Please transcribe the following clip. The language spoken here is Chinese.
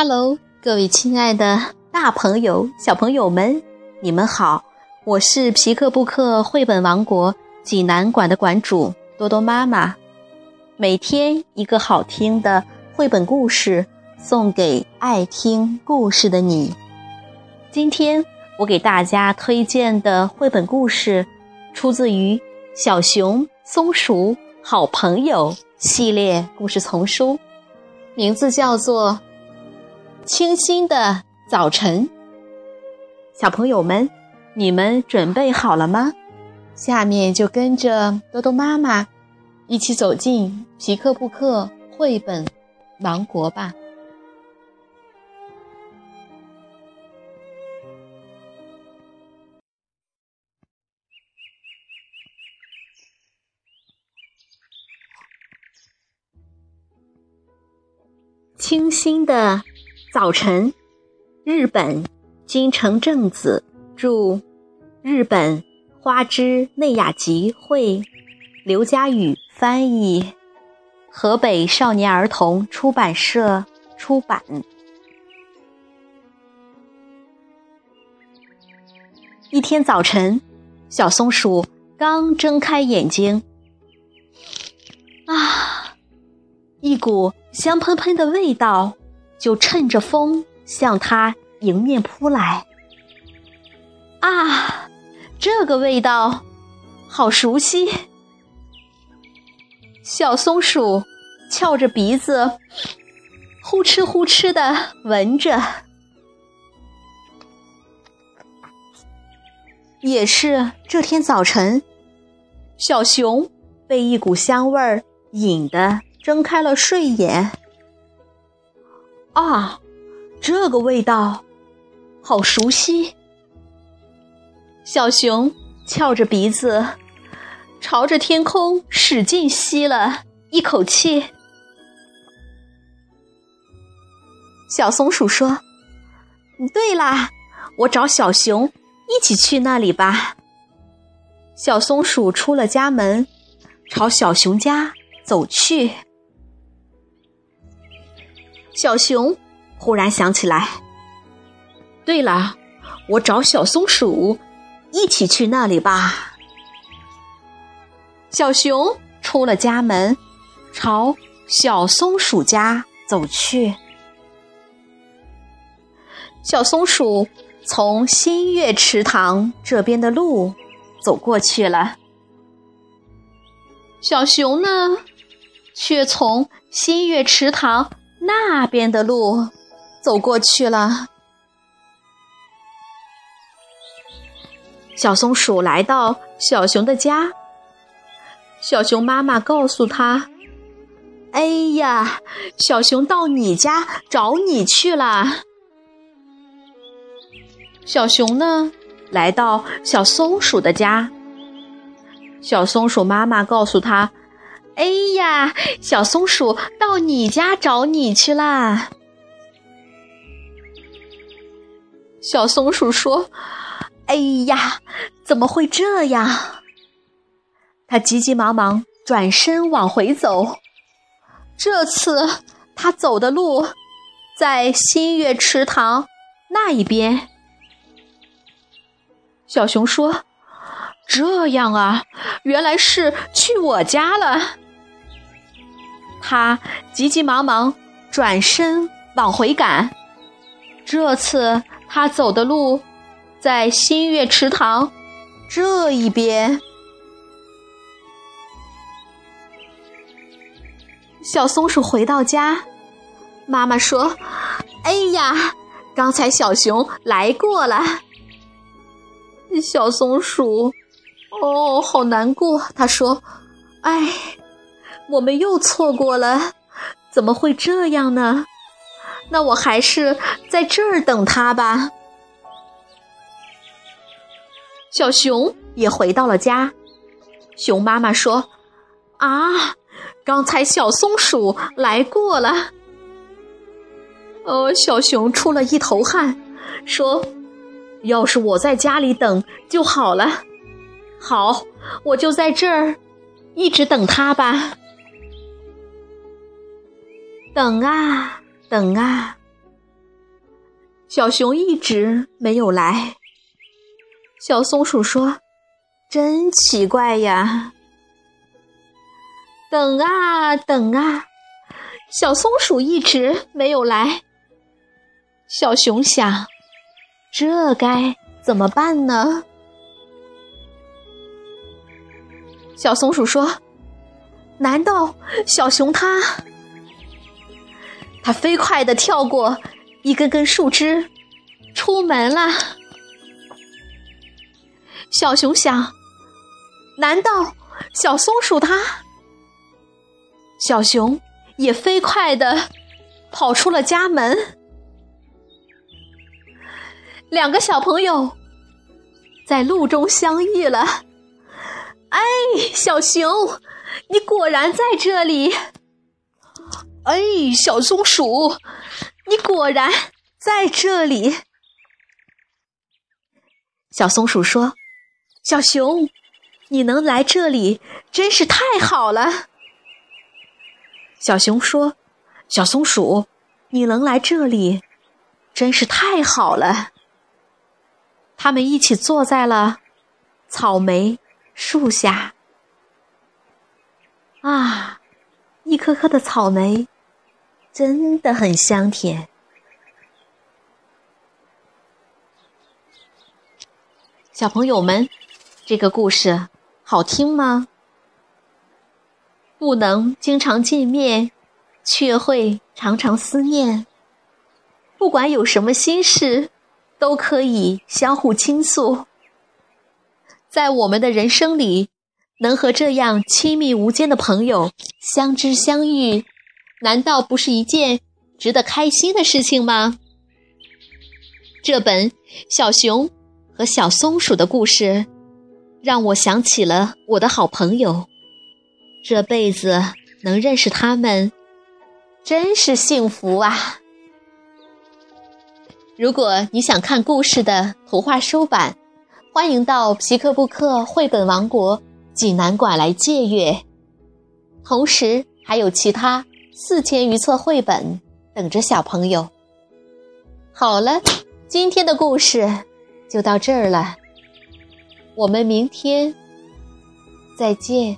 Hello，各位亲爱的大朋友、小朋友们，你们好！我是皮克布克绘本王国济南馆的馆主多多妈妈。每天一个好听的绘本故事，送给爱听故事的你。今天我给大家推荐的绘本故事，出自于《小熊松鼠好朋友》系列故事丛书，名字叫做。清新的早晨，小朋友们，你们准备好了吗？下面就跟着多多妈妈一起走进皮克布克绘本王国吧。清新的。早晨，日本金城正子著，日本花之内雅集绘，刘佳宇翻译，河北少年儿童出版社出版。一天早晨，小松鼠刚睁开眼睛，啊，一股香喷喷的味道。就趁着风向它迎面扑来。啊，这个味道好熟悉！小松鼠翘着鼻子，呼哧呼哧的闻着。也是这天早晨，小熊被一股香味儿引得睁开了睡眼。啊，这个味道好熟悉！小熊翘着鼻子，朝着天空使劲吸了一口气。小松鼠说：“对啦，我找小熊一起去那里吧。”小松鼠出了家门，朝小熊家走去。小熊忽然想起来，对了，我找小松鼠一起去那里吧。小熊出了家门，朝小松鼠家走去。小松鼠从新月池塘这边的路走过去了，小熊呢，却从新月池塘。那边的路走过去了。小松鼠来到小熊的家，小熊妈妈告诉他：“哎呀，小熊到你家找你去了。”小熊呢，来到小松鼠的家，小松鼠妈妈告诉他。哎呀，小松鼠到你家找你去啦！小松鼠说：“哎呀，怎么会这样？”他急急忙忙转身往回走。这次他走的路在新月池塘那一边。小熊说：“这样啊，原来是去我家了。”他急急忙忙转身往回赶，这次他走的路在新月池塘这一边。小松鼠回到家，妈妈说：“哎呀，刚才小熊来过了。”小松鼠，哦，好难过。他说：“哎。”我们又错过了，怎么会这样呢？那我还是在这儿等他吧。小熊也回到了家，熊妈妈说：“啊，刚才小松鼠来过了。”哦，小熊出了一头汗，说：“要是我在家里等就好了。”好，我就在这儿一直等他吧。等啊等啊，小熊一直没有来。小松鼠说：“真奇怪呀！”等啊等啊，小松鼠一直没有来。小熊想：“这该怎么办呢？”小松鼠说：“难道小熊它……”它飞快的跳过一根根树枝，出门了。小熊想：“难道小松鼠它……”小熊也飞快的跑出了家门。两个小朋友在路中相遇了。哎，小熊，你果然在这里！哎，小松鼠，你果然在这里！小松鼠说：“小熊，你能来这里真是太好了。”小熊说：“小松鼠，你能来这里真是太好了。”他们一起坐在了草莓。树下，啊，一颗颗的草莓，真的很香甜。小朋友们，这个故事好听吗？不能经常见面，却会常常思念。不管有什么心事，都可以相互倾诉。在我们的人生里，能和这样亲密无间的朋友相知相遇，难道不是一件值得开心的事情吗？这本小熊和小松鼠的故事，让我想起了我的好朋友。这辈子能认识他们，真是幸福啊！如果你想看故事的图画书版。欢迎到皮克布克绘本王国济南馆来借阅，同时还有其他四千余册绘本等着小朋友。好了，今天的故事就到这儿了，我们明天再见。